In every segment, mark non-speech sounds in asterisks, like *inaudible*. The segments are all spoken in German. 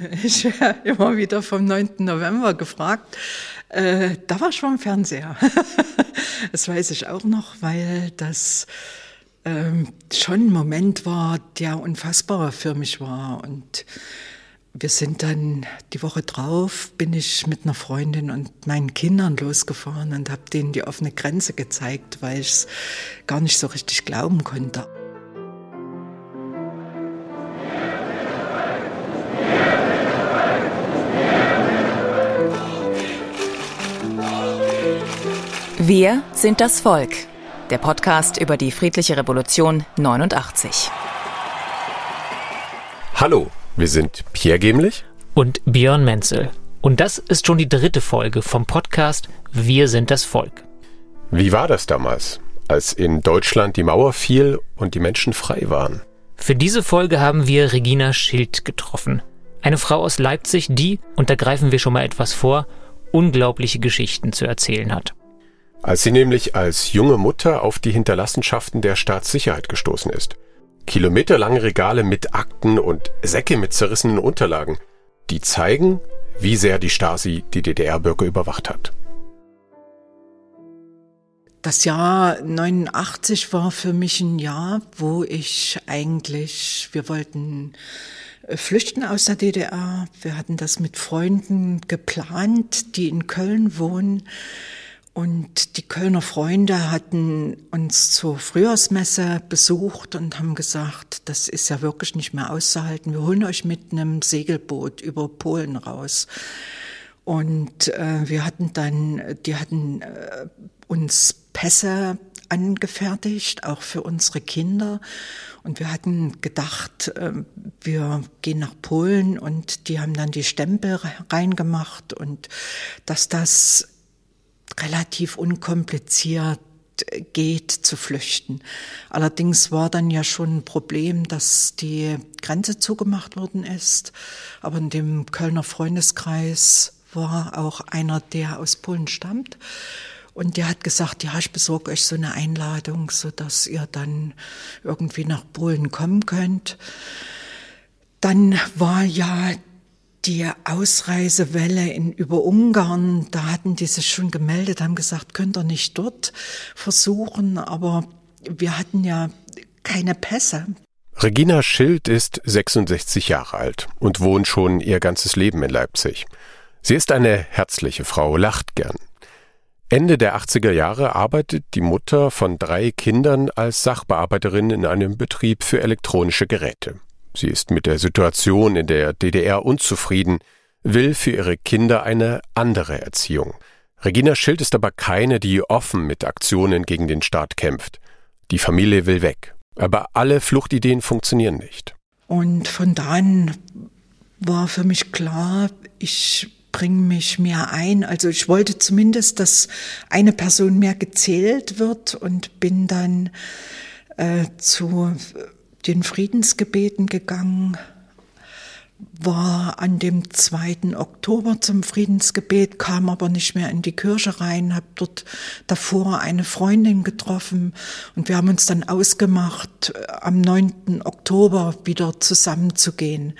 *laughs* Ich werde immer wieder vom 9. November gefragt. Äh, da war ich vom Fernseher. *laughs* das weiß ich auch noch, weil das ähm, schon ein Moment war, der unfassbar für mich war. Und wir sind dann die Woche drauf, bin ich mit einer Freundin und meinen Kindern losgefahren und habe denen die offene Grenze gezeigt, weil ich es gar nicht so richtig glauben konnte. Wir sind das Volk. Der Podcast über die friedliche Revolution 89. Hallo, wir sind Pierre Gemlich und Björn Menzel. Und das ist schon die dritte Folge vom Podcast Wir sind das Volk. Wie war das damals, als in Deutschland die Mauer fiel und die Menschen frei waren? Für diese Folge haben wir Regina Schild getroffen. Eine Frau aus Leipzig, die, und da greifen wir schon mal etwas vor, unglaubliche Geschichten zu erzählen hat. Als sie nämlich als junge Mutter auf die Hinterlassenschaften der Staatssicherheit gestoßen ist. Kilometerlange Regale mit Akten und Säcke mit zerrissenen Unterlagen, die zeigen, wie sehr die Stasi die DDR-Bürger überwacht hat. Das Jahr 89 war für mich ein Jahr, wo ich eigentlich, wir wollten äh, flüchten aus der DDR. Wir hatten das mit Freunden geplant, die in Köln wohnen. Und die Kölner Freunde hatten uns zur Frühjahrsmesse besucht und haben gesagt, das ist ja wirklich nicht mehr auszuhalten. Wir holen euch mit einem Segelboot über Polen raus. Und äh, wir hatten dann, die hatten äh, uns Pässe angefertigt, auch für unsere Kinder. Und wir hatten gedacht, äh, wir gehen nach Polen und die haben dann die Stempel reingemacht und dass das relativ unkompliziert geht zu flüchten. Allerdings war dann ja schon ein Problem, dass die Grenze zugemacht worden ist. Aber in dem Kölner Freundeskreis war auch einer, der aus Polen stammt. Und der hat gesagt, ja, ich besorge euch so eine Einladung, so dass ihr dann irgendwie nach Polen kommen könnt. Dann war ja die Ausreisewelle in, über Ungarn, da hatten die sich schon gemeldet, haben gesagt, könnt ihr nicht dort versuchen, aber wir hatten ja keine Pässe. Regina Schild ist 66 Jahre alt und wohnt schon ihr ganzes Leben in Leipzig. Sie ist eine herzliche Frau, lacht gern. Ende der 80er Jahre arbeitet die Mutter von drei Kindern als Sachbearbeiterin in einem Betrieb für elektronische Geräte. Sie ist mit der Situation in der DDR unzufrieden, will für ihre Kinder eine andere Erziehung. Regina Schild ist aber keine, die offen mit Aktionen gegen den Staat kämpft. Die Familie will weg. Aber alle Fluchtideen funktionieren nicht. Und von da an war für mich klar, ich bringe mich mehr ein. Also ich wollte zumindest, dass eine Person mehr gezählt wird und bin dann äh, zu den Friedensgebeten gegangen, war an dem 2. Oktober zum Friedensgebet, kam aber nicht mehr in die Kirche rein, habe dort davor eine Freundin getroffen und wir haben uns dann ausgemacht, am 9. Oktober wieder zusammenzugehen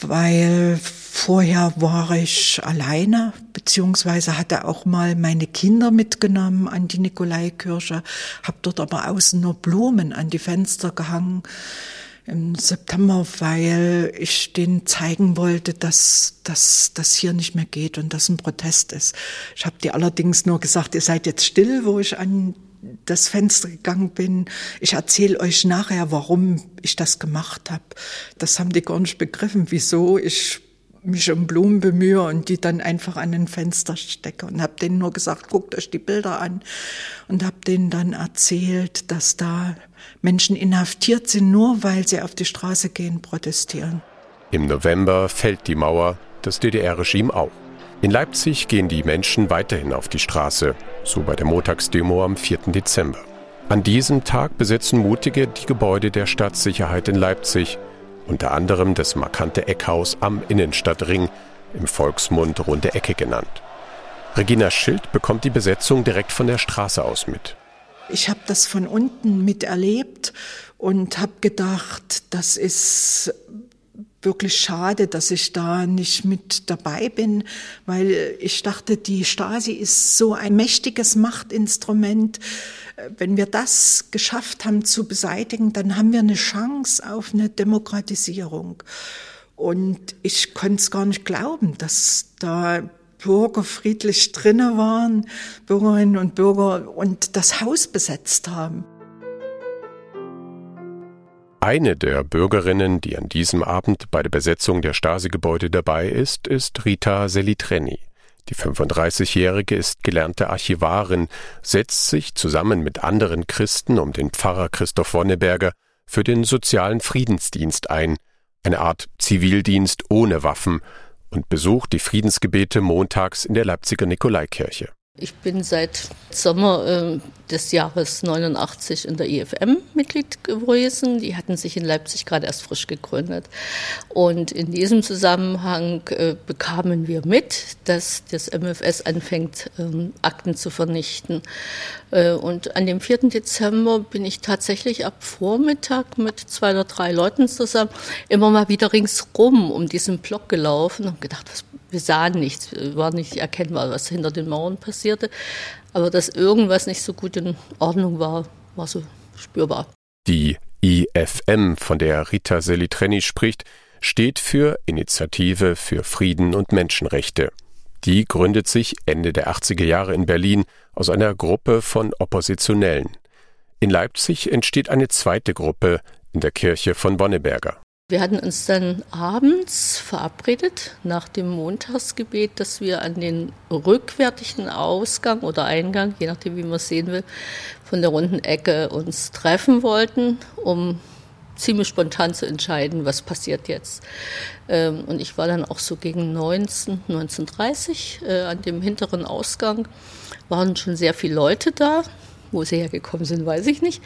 weil vorher war ich alleine, beziehungsweise hatte auch mal meine Kinder mitgenommen an die Nikolaikirche, habe dort aber außen nur Blumen an die Fenster gehangen im September, weil ich denen zeigen wollte, dass das hier nicht mehr geht und dass ein Protest ist. Ich habe dir allerdings nur gesagt, ihr seid jetzt still, wo ich an das Fenster gegangen bin. Ich erzähle euch nachher, warum ich das gemacht habe. Das haben die gar nicht begriffen, wieso ich mich um Blumen bemühe und die dann einfach an ein Fenster stecke und habe denen nur gesagt, guckt euch die Bilder an und habe denen dann erzählt, dass da Menschen inhaftiert sind, nur weil sie auf die Straße gehen, protestieren. Im November fällt die Mauer, das DDR-Regime auch. In Leipzig gehen die Menschen weiterhin auf die Straße, so bei der Montagsdemo am 4. Dezember. An diesem Tag besetzen Mutige die Gebäude der Stadtsicherheit in Leipzig, unter anderem das markante Eckhaus am Innenstadtring, im Volksmund Runde Ecke genannt. Regina Schild bekommt die Besetzung direkt von der Straße aus mit. Ich habe das von unten miterlebt und habe gedacht, das ist wirklich schade, dass ich da nicht mit dabei bin, weil ich dachte, die Stasi ist so ein mächtiges Machtinstrument. Wenn wir das geschafft haben zu beseitigen, dann haben wir eine Chance auf eine Demokratisierung. Und ich konnte es gar nicht glauben, dass da Bürger friedlich drinnen waren, Bürgerinnen und Bürger und das Haus besetzt haben. Eine der Bürgerinnen, die an diesem Abend bei der Besetzung der Stasi-Gebäude dabei ist, ist Rita Selitreni. Die 35-Jährige ist gelernte Archivarin, setzt sich zusammen mit anderen Christen um den Pfarrer Christoph Wonneberger für den sozialen Friedensdienst ein, eine Art Zivildienst ohne Waffen, und besucht die Friedensgebete montags in der Leipziger Nikolaikirche. Ich bin seit Sommer äh, des Jahres 89 in der IFM Mitglied gewesen. Die hatten sich in Leipzig gerade erst frisch gegründet. Und in diesem Zusammenhang äh, bekamen wir mit, dass das MFS anfängt, ähm, Akten zu vernichten. Äh, und an dem 4. Dezember bin ich tatsächlich ab Vormittag mit zwei oder drei Leuten zusammen immer mal wieder ringsrum um diesen Block gelaufen und gedacht, was wir sahen nichts, war nicht erkennbar, was hinter den Mauern passierte. Aber dass irgendwas nicht so gut in Ordnung war, war so spürbar. Die IFM, von der Rita Selitreni spricht, steht für Initiative für Frieden und Menschenrechte. Die gründet sich Ende der 80er Jahre in Berlin aus einer Gruppe von Oppositionellen. In Leipzig entsteht eine zweite Gruppe in der Kirche von Bonneberger. Wir hatten uns dann abends verabredet nach dem Montagsgebet, dass wir an den rückwärtigen Ausgang oder Eingang, je nachdem wie man es sehen will, von der runden Ecke uns treffen wollten, um ziemlich spontan zu entscheiden, was passiert jetzt. Ähm, und ich war dann auch so gegen 19, 1930 äh, an dem hinteren Ausgang, waren schon sehr viele Leute da. Wo sie hergekommen sind, weiß ich nicht.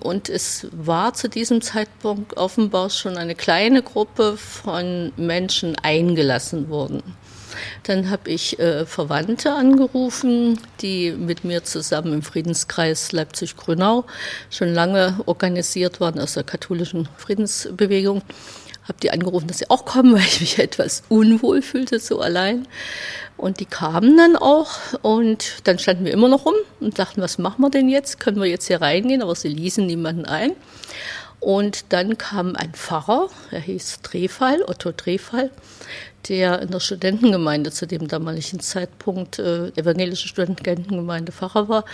Und es war zu diesem Zeitpunkt offenbar schon eine kleine Gruppe von Menschen eingelassen worden. Dann habe ich äh, Verwandte angerufen, die mit mir zusammen im Friedenskreis Leipzig-Grünau schon lange organisiert waren aus der katholischen Friedensbewegung habe die angerufen, dass sie auch kommen, weil ich mich etwas unwohl fühlte, so allein. Und die kamen dann auch und dann standen wir immer noch rum und dachten, was machen wir denn jetzt? Können wir jetzt hier reingehen? Aber sie ließen niemanden ein. Und dann kam ein Pfarrer, er hieß Drehfall, Otto Drehfall, der in der Studentengemeinde zu dem damaligen Zeitpunkt äh, evangelische Studentengemeinde Pfarrer war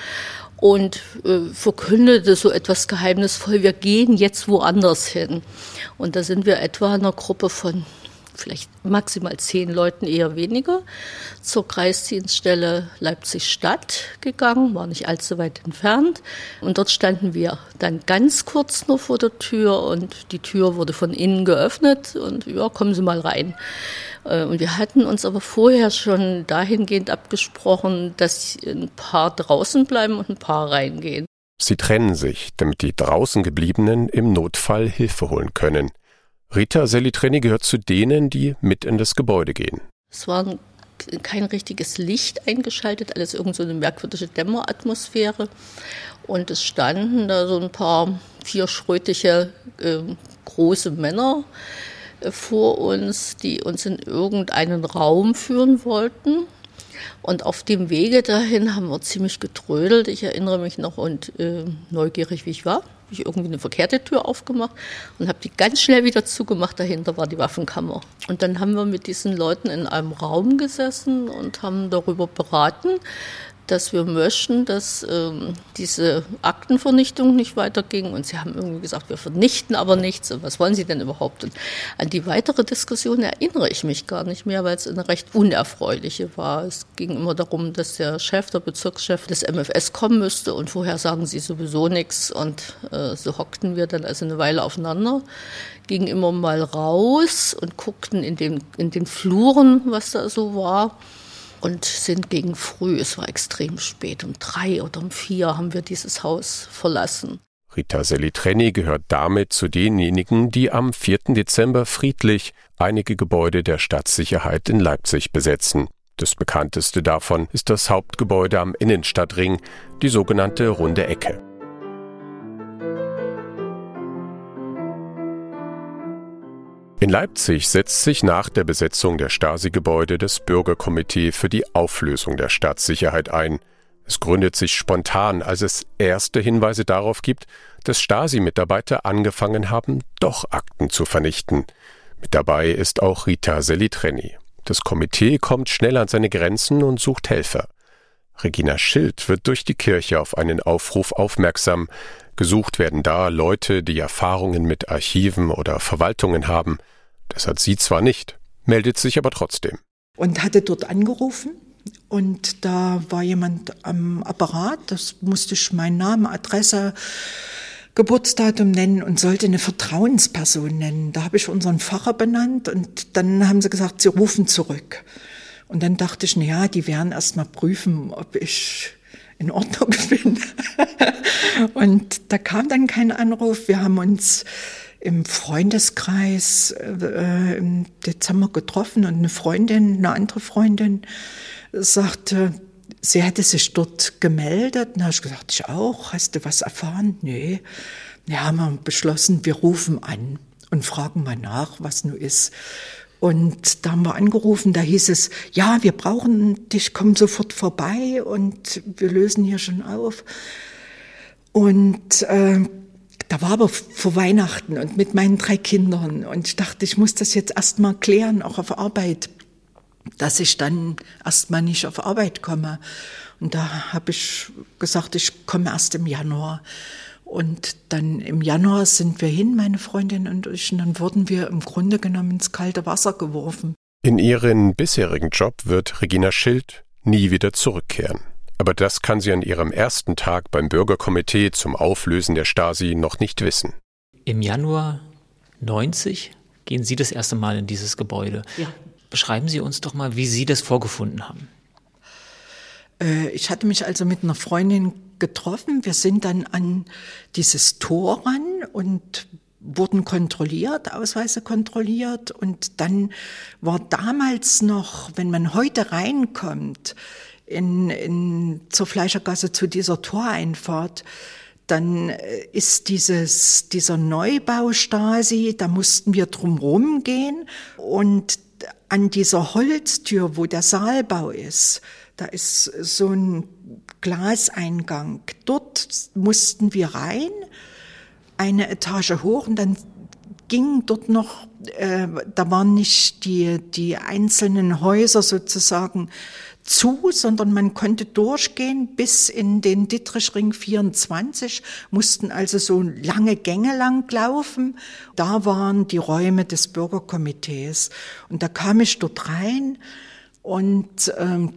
und äh, verkündete so etwas geheimnisvoll, wir gehen jetzt woanders hin. Und da sind wir etwa in einer Gruppe von vielleicht maximal zehn Leuten, eher weniger, zur Kreisdienststelle Leipzig-Stadt gegangen, war nicht allzu weit entfernt. Und dort standen wir dann ganz kurz nur vor der Tür und die Tür wurde von innen geöffnet und ja, kommen Sie mal rein. Äh, und wir hatten uns aber vorher schon dahingehend abgesprochen, dass ein paar draußen bleiben und ein paar reingehen. Sie trennen sich, damit die draußen gebliebenen im Notfall Hilfe holen können. Rita Selitreni gehört zu denen, die mit in das Gebäude gehen. Es war kein richtiges Licht eingeschaltet, alles irgend so eine merkwürdige Dämmeratmosphäre. Und es standen da so ein paar vierschrötige äh, große Männer äh, vor uns, die uns in irgendeinen Raum führen wollten. Und auf dem Wege dahin haben wir ziemlich getrödelt. Ich erinnere mich noch und äh, neugierig, wie ich war habe ich irgendwie eine verkehrte Tür aufgemacht und habe die ganz schnell wieder zugemacht. Dahinter war die Waffenkammer. Und dann haben wir mit diesen Leuten in einem Raum gesessen und haben darüber beraten, dass wir möchten, dass ähm, diese Aktenvernichtung nicht weiterging. Und sie haben irgendwie gesagt, wir vernichten aber nichts. Und was wollen sie denn überhaupt? Und an die weitere Diskussion erinnere ich mich gar nicht mehr, weil es eine recht unerfreuliche war. Es ging immer darum, dass der Chef, der Bezirkschef des MFS kommen müsste. Und vorher sagen sie sowieso nichts. Und äh, so hockten wir dann also eine Weile aufeinander, gingen immer mal raus und guckten in den, in den Fluren, was da so war und sind gegen früh, es war extrem spät, um drei oder um vier haben wir dieses Haus verlassen. Rita Selitreni gehört damit zu denjenigen, die am 4. Dezember friedlich einige Gebäude der Stadtsicherheit in Leipzig besetzen. Das bekannteste davon ist das Hauptgebäude am Innenstadtring, die sogenannte Runde Ecke. In Leipzig setzt sich nach der Besetzung der Stasi-Gebäude das Bürgerkomitee für die Auflösung der Staatssicherheit ein. Es gründet sich spontan, als es erste Hinweise darauf gibt, dass Stasi-Mitarbeiter angefangen haben, doch Akten zu vernichten. Mit dabei ist auch Rita Selitreni. Das Komitee kommt schnell an seine Grenzen und sucht Helfer. Regina Schild wird durch die Kirche auf einen Aufruf aufmerksam. Gesucht werden da Leute, die Erfahrungen mit Archiven oder Verwaltungen haben. Das hat sie zwar nicht, meldet sich aber trotzdem. Und hatte dort angerufen und da war jemand am Apparat, das musste ich meinen Namen, Adresse, Geburtsdatum nennen und sollte eine Vertrauensperson nennen. Da habe ich unseren Pfarrer benannt und dann haben sie gesagt, sie rufen zurück. Und dann dachte ich, na ja, die werden erst mal prüfen, ob ich in Ordnung *laughs* bin. und da kam dann kein Anruf. Wir haben uns im Freundeskreis äh, im Dezember getroffen und eine Freundin, eine andere Freundin sagte, sie hätte sich dort gemeldet. Und da habe ich gesagt, ich auch. Hast du was erfahren? Nee. Ja, haben wir beschlossen, wir rufen an und fragen mal nach, was nun ist. Und da haben wir angerufen, da hieß es, ja, wir brauchen dich, komm sofort vorbei und wir lösen hier schon auf. Und äh, da war aber vor Weihnachten und mit meinen drei Kindern und ich dachte, ich muss das jetzt erst mal klären, auch auf Arbeit, dass ich dann erst mal nicht auf Arbeit komme. Und da habe ich gesagt, ich komme erst im Januar. Und dann im Januar sind wir hin, meine Freundin und ich, und dann wurden wir im Grunde genommen ins kalte Wasser geworfen. In ihren bisherigen Job wird Regina Schild nie wieder zurückkehren. Aber das kann sie an ihrem ersten Tag beim Bürgerkomitee zum Auflösen der Stasi noch nicht wissen. Im Januar 90 gehen Sie das erste Mal in dieses Gebäude. Ja. Beschreiben Sie uns doch mal, wie Sie das vorgefunden haben. Äh, ich hatte mich also mit einer Freundin getroffen. Wir sind dann an dieses Tor ran und wurden kontrolliert, Ausweise kontrolliert. Und dann war damals noch, wenn man heute reinkommt, in, in, zur Fleischergasse zu dieser Toreinfahrt, dann äh, ist dieses, dieser Neubau Stasi, da mussten wir drumherum gehen und an dieser Holztür, wo der Saalbau ist, da ist so ein Glaseingang. Dort mussten wir rein, eine Etage hoch und dann ging dort noch, äh, da waren nicht die, die einzelnen Häuser sozusagen zu, sondern man konnte durchgehen bis in den Dittrichring 24, mussten also so lange Gänge lang laufen. Da waren die Räume des Bürgerkomitees. Und da kam ich dort rein und ähm,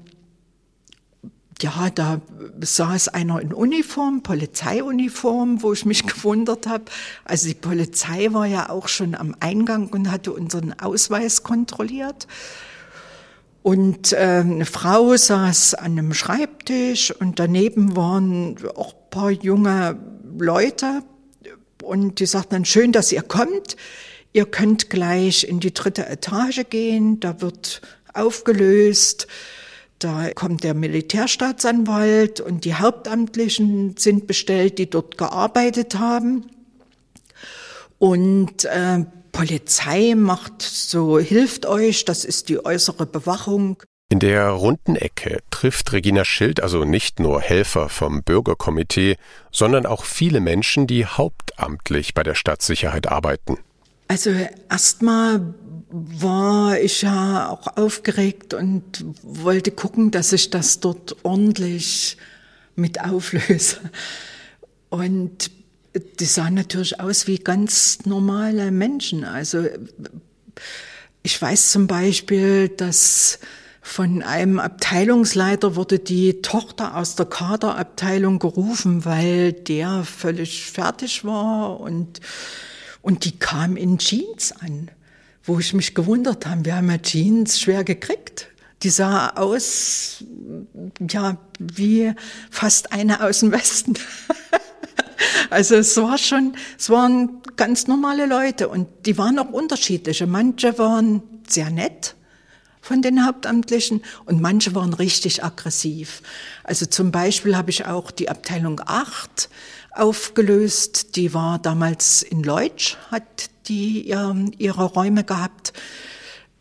ja, da saß einer in Uniform, Polizeiuniform, wo ich mich gewundert habe. Also die Polizei war ja auch schon am Eingang und hatte unseren Ausweis kontrolliert. Und äh, eine Frau saß an einem Schreibtisch und daneben waren auch ein paar junge Leute und die sagten dann, schön, dass ihr kommt. Ihr könnt gleich in die dritte Etage gehen, da wird aufgelöst. Da kommt der Militärstaatsanwalt und die Hauptamtlichen sind bestellt, die dort gearbeitet haben. Und äh, Polizei macht so, hilft euch, das ist die äußere Bewachung. In der runden Ecke trifft Regina Schild also nicht nur Helfer vom Bürgerkomitee, sondern auch viele Menschen, die hauptamtlich bei der Stadtsicherheit arbeiten. Also erstmal war ich ja auch aufgeregt und wollte gucken, dass ich das dort ordentlich mit auflöse. Und die sahen natürlich aus wie ganz normale Menschen. Also ich weiß zum Beispiel, dass von einem Abteilungsleiter wurde die Tochter aus der Kaderabteilung gerufen, weil der völlig fertig war und, und die kam in Jeans an, wo ich mich gewundert habe. Wir haben ja Jeans schwer gekriegt. Die sah aus, ja, wie fast eine aus dem Westen. *laughs* Also es war schon, es waren ganz normale Leute und die waren auch unterschiedliche. Manche waren sehr nett von den Hauptamtlichen und manche waren richtig aggressiv. Also zum Beispiel habe ich auch die Abteilung 8 aufgelöst. Die war damals in Leutsch, hat die ihre Räume gehabt.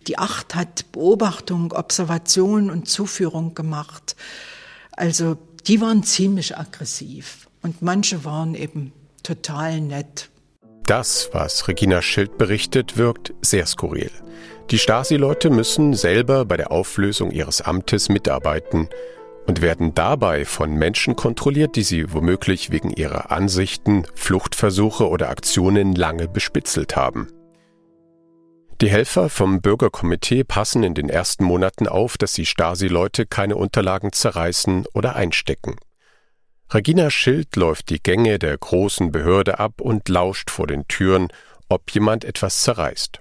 Die Acht hat Beobachtung, Observation und Zuführung gemacht. Also die waren ziemlich aggressiv und manche waren eben total nett. Das, was Regina Schild berichtet, wirkt sehr skurril. Die Stasi-Leute müssen selber bei der Auflösung ihres Amtes mitarbeiten und werden dabei von Menschen kontrolliert, die sie womöglich wegen ihrer Ansichten, Fluchtversuche oder Aktionen lange bespitzelt haben. Die Helfer vom Bürgerkomitee passen in den ersten Monaten auf, dass die Stasi-Leute keine Unterlagen zerreißen oder einstecken. Regina Schild läuft die Gänge der großen Behörde ab und lauscht vor den Türen, ob jemand etwas zerreißt.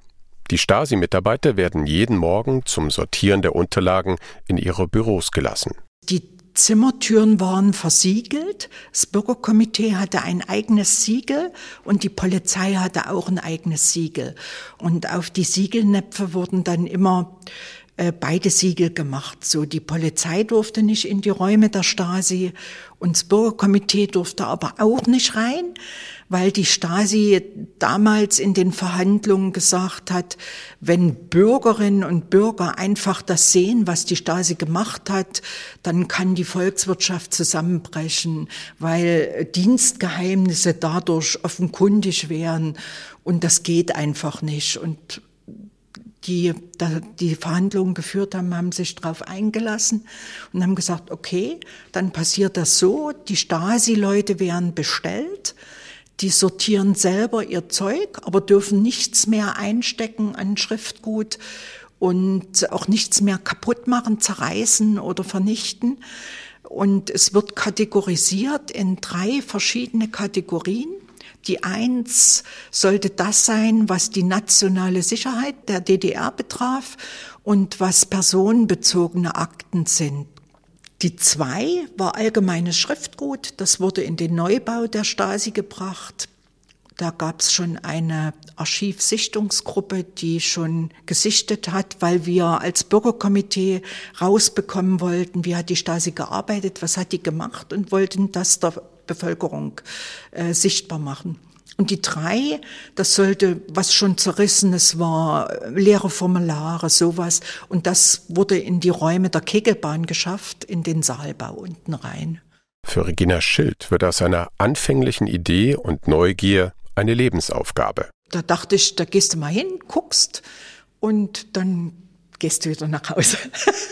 Die Stasi-Mitarbeiter werden jeden Morgen zum Sortieren der Unterlagen in ihre Büros gelassen. Die Zimmertüren waren versiegelt. Das Bürgerkomitee hatte ein eigenes Siegel und die Polizei hatte auch ein eigenes Siegel. Und auf die Siegelnäpfe wurden dann immer äh, beide Siegel gemacht. So die Polizei durfte nicht in die Räume der Stasi und das Bürgerkomitee durfte aber auch nicht rein weil die Stasi damals in den Verhandlungen gesagt hat, wenn Bürgerinnen und Bürger einfach das sehen, was die Stasi gemacht hat, dann kann die Volkswirtschaft zusammenbrechen, weil Dienstgeheimnisse dadurch offenkundig wären und das geht einfach nicht. Und die die Verhandlungen geführt haben, haben sich darauf eingelassen und haben gesagt, okay, dann passiert das so, die Stasi-Leute werden bestellt, die sortieren selber ihr Zeug, aber dürfen nichts mehr einstecken an Schriftgut und auch nichts mehr kaputt machen, zerreißen oder vernichten. Und es wird kategorisiert in drei verschiedene Kategorien. Die eins sollte das sein, was die nationale Sicherheit der DDR betraf und was personenbezogene Akten sind. Die zwei war allgemeines Schriftgut. Das wurde in den Neubau der Stasi gebracht. Da gab es schon eine Archivsichtungsgruppe, die schon gesichtet hat, weil wir als Bürgerkomitee rausbekommen wollten, wie hat die Stasi gearbeitet, was hat die gemacht und wollten das der Bevölkerung äh, sichtbar machen. Und die drei, das sollte was schon zerrissenes war, leere Formulare, sowas. Und das wurde in die Räume der Kegelbahn geschafft, in den Saalbau unten rein. Für Regina Schild wird aus einer anfänglichen Idee und Neugier eine Lebensaufgabe. Da dachte ich, da gehst du mal hin, guckst und dann gehst du wieder nach Hause.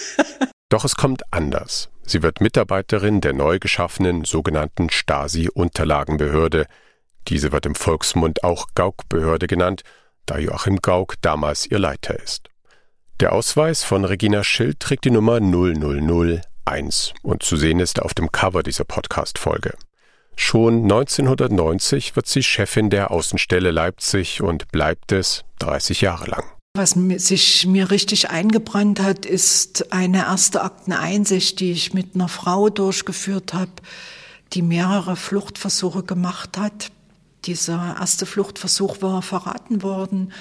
*laughs* Doch es kommt anders. Sie wird Mitarbeiterin der neu geschaffenen sogenannten Stasi-Unterlagenbehörde, diese wird im Volksmund auch Gauk-Behörde genannt, da Joachim Gauck damals ihr Leiter ist. Der Ausweis von Regina Schild trägt die Nummer 0001 und zu sehen ist auf dem Cover dieser Podcast-Folge. Schon 1990 wird sie Chefin der Außenstelle Leipzig und bleibt es 30 Jahre lang. Was sich mir richtig eingebrannt hat, ist eine erste Akteneinsicht, die ich mit einer Frau durchgeführt habe, die mehrere Fluchtversuche gemacht hat dieser erste Fluchtversuch war verraten worden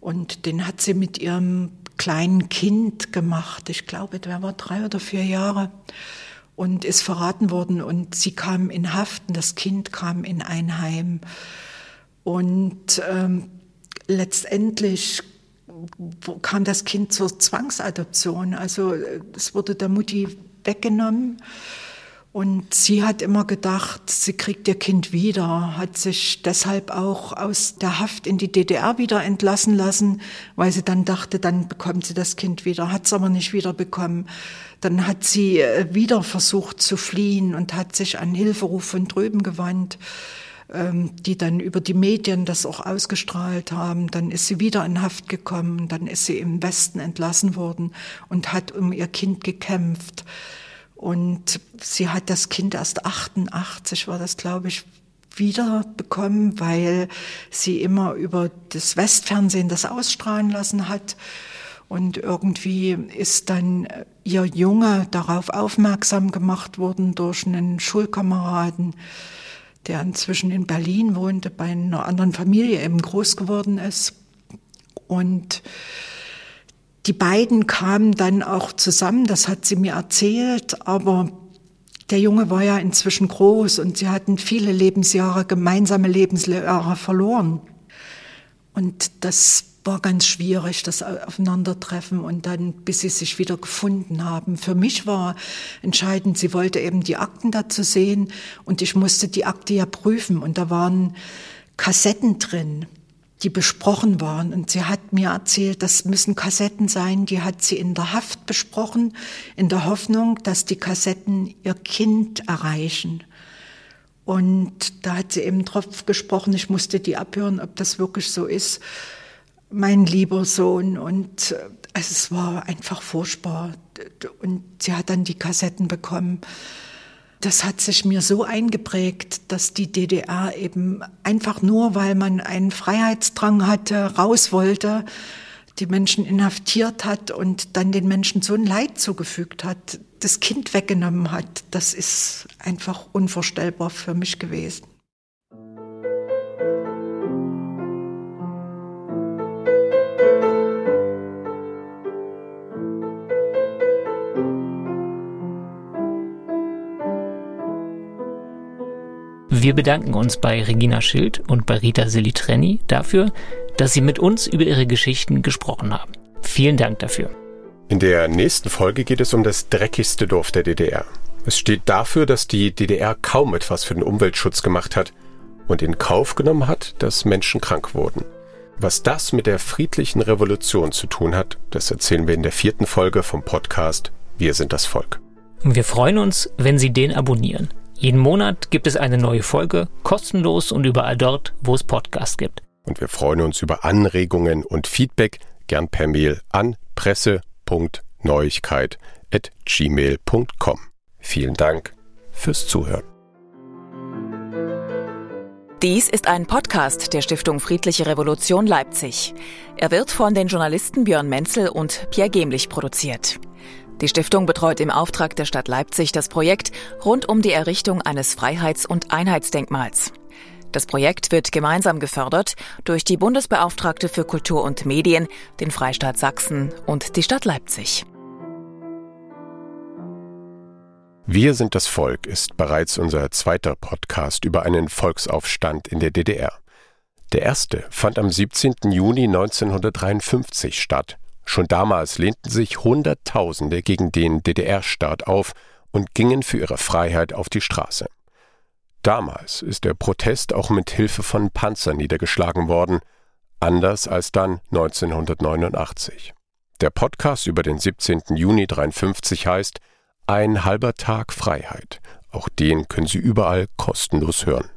und den hat sie mit ihrem kleinen Kind gemacht. Ich glaube, der war drei oder vier Jahre und ist verraten worden und sie kam in Haft und das Kind kam in ein Heim. Und ähm, letztendlich kam das Kind zur Zwangsadoption. Also es wurde der Mutti weggenommen und sie hat immer gedacht, sie kriegt ihr Kind wieder, hat sich deshalb auch aus der Haft in die DDR wieder entlassen lassen, weil sie dann dachte, dann bekommt sie das Kind wieder, hat es aber nicht wieder bekommen. Dann hat sie äh, wieder versucht zu fliehen und hat sich an Hilferuf von drüben gewandt, ähm, die dann über die Medien das auch ausgestrahlt haben. Dann ist sie wieder in Haft gekommen, dann ist sie im Westen entlassen worden und hat um ihr Kind gekämpft. Und sie hat das Kind erst 88, war das, glaube ich, wiederbekommen, weil sie immer über das Westfernsehen das ausstrahlen lassen hat. Und irgendwie ist dann ihr Junge darauf aufmerksam gemacht worden durch einen Schulkameraden, der inzwischen in Berlin wohnte, bei einer anderen Familie eben groß geworden ist. Und die beiden kamen dann auch zusammen, das hat sie mir erzählt, aber der Junge war ja inzwischen groß und sie hatten viele Lebensjahre, gemeinsame Lebensjahre verloren. Und das war ganz schwierig, das Aufeinandertreffen und dann, bis sie sich wieder gefunden haben. Für mich war entscheidend, sie wollte eben die Akten dazu sehen und ich musste die Akte ja prüfen und da waren Kassetten drin, die besprochen waren und sie hat mir erzählt, das müssen Kassetten sein, die hat sie in der Haft besprochen, in der Hoffnung, dass die Kassetten ihr Kind erreichen. Und da hat sie eben drauf gesprochen, ich musste die abhören, ob das wirklich so ist mein lieber Sohn. Und äh, es war einfach furchtbar. Und sie hat dann die Kassetten bekommen. Das hat sich mir so eingeprägt, dass die DDR eben einfach nur, weil man einen Freiheitsdrang hatte, raus wollte, die Menschen inhaftiert hat und dann den Menschen so ein Leid zugefügt hat, das Kind weggenommen hat. Das ist einfach unvorstellbar für mich gewesen. Wir bedanken uns bei Regina Schild und bei Rita Silitrenni dafür, dass sie mit uns über ihre Geschichten gesprochen haben. Vielen Dank dafür. In der nächsten Folge geht es um das dreckigste Dorf der DDR. Es steht dafür, dass die DDR kaum etwas für den Umweltschutz gemacht hat und in Kauf genommen hat, dass Menschen krank wurden. Was das mit der friedlichen Revolution zu tun hat, das erzählen wir in der vierten Folge vom Podcast Wir sind das Volk. Wir freuen uns, wenn Sie den abonnieren. Jeden Monat gibt es eine neue Folge, kostenlos und überall dort, wo es Podcasts gibt. Und wir freuen uns über Anregungen und Feedback, gern per Mail an presse.neuigkeit.gmail.com. Vielen Dank fürs Zuhören. Dies ist ein Podcast der Stiftung Friedliche Revolution Leipzig. Er wird von den Journalisten Björn Menzel und Pierre Gemlich produziert. Die Stiftung betreut im Auftrag der Stadt Leipzig das Projekt rund um die Errichtung eines Freiheits- und Einheitsdenkmals. Das Projekt wird gemeinsam gefördert durch die Bundesbeauftragte für Kultur und Medien, den Freistaat Sachsen und die Stadt Leipzig. Wir sind das Volk ist bereits unser zweiter Podcast über einen Volksaufstand in der DDR. Der erste fand am 17. Juni 1953 statt Schon damals lehnten sich Hunderttausende gegen den DDR-Staat auf und gingen für ihre Freiheit auf die Straße. Damals ist der Protest auch mit Hilfe von Panzern niedergeschlagen worden, anders als dann 1989. Der Podcast über den 17. Juni 53 heißt Ein halber Tag Freiheit. Auch den können Sie überall kostenlos hören.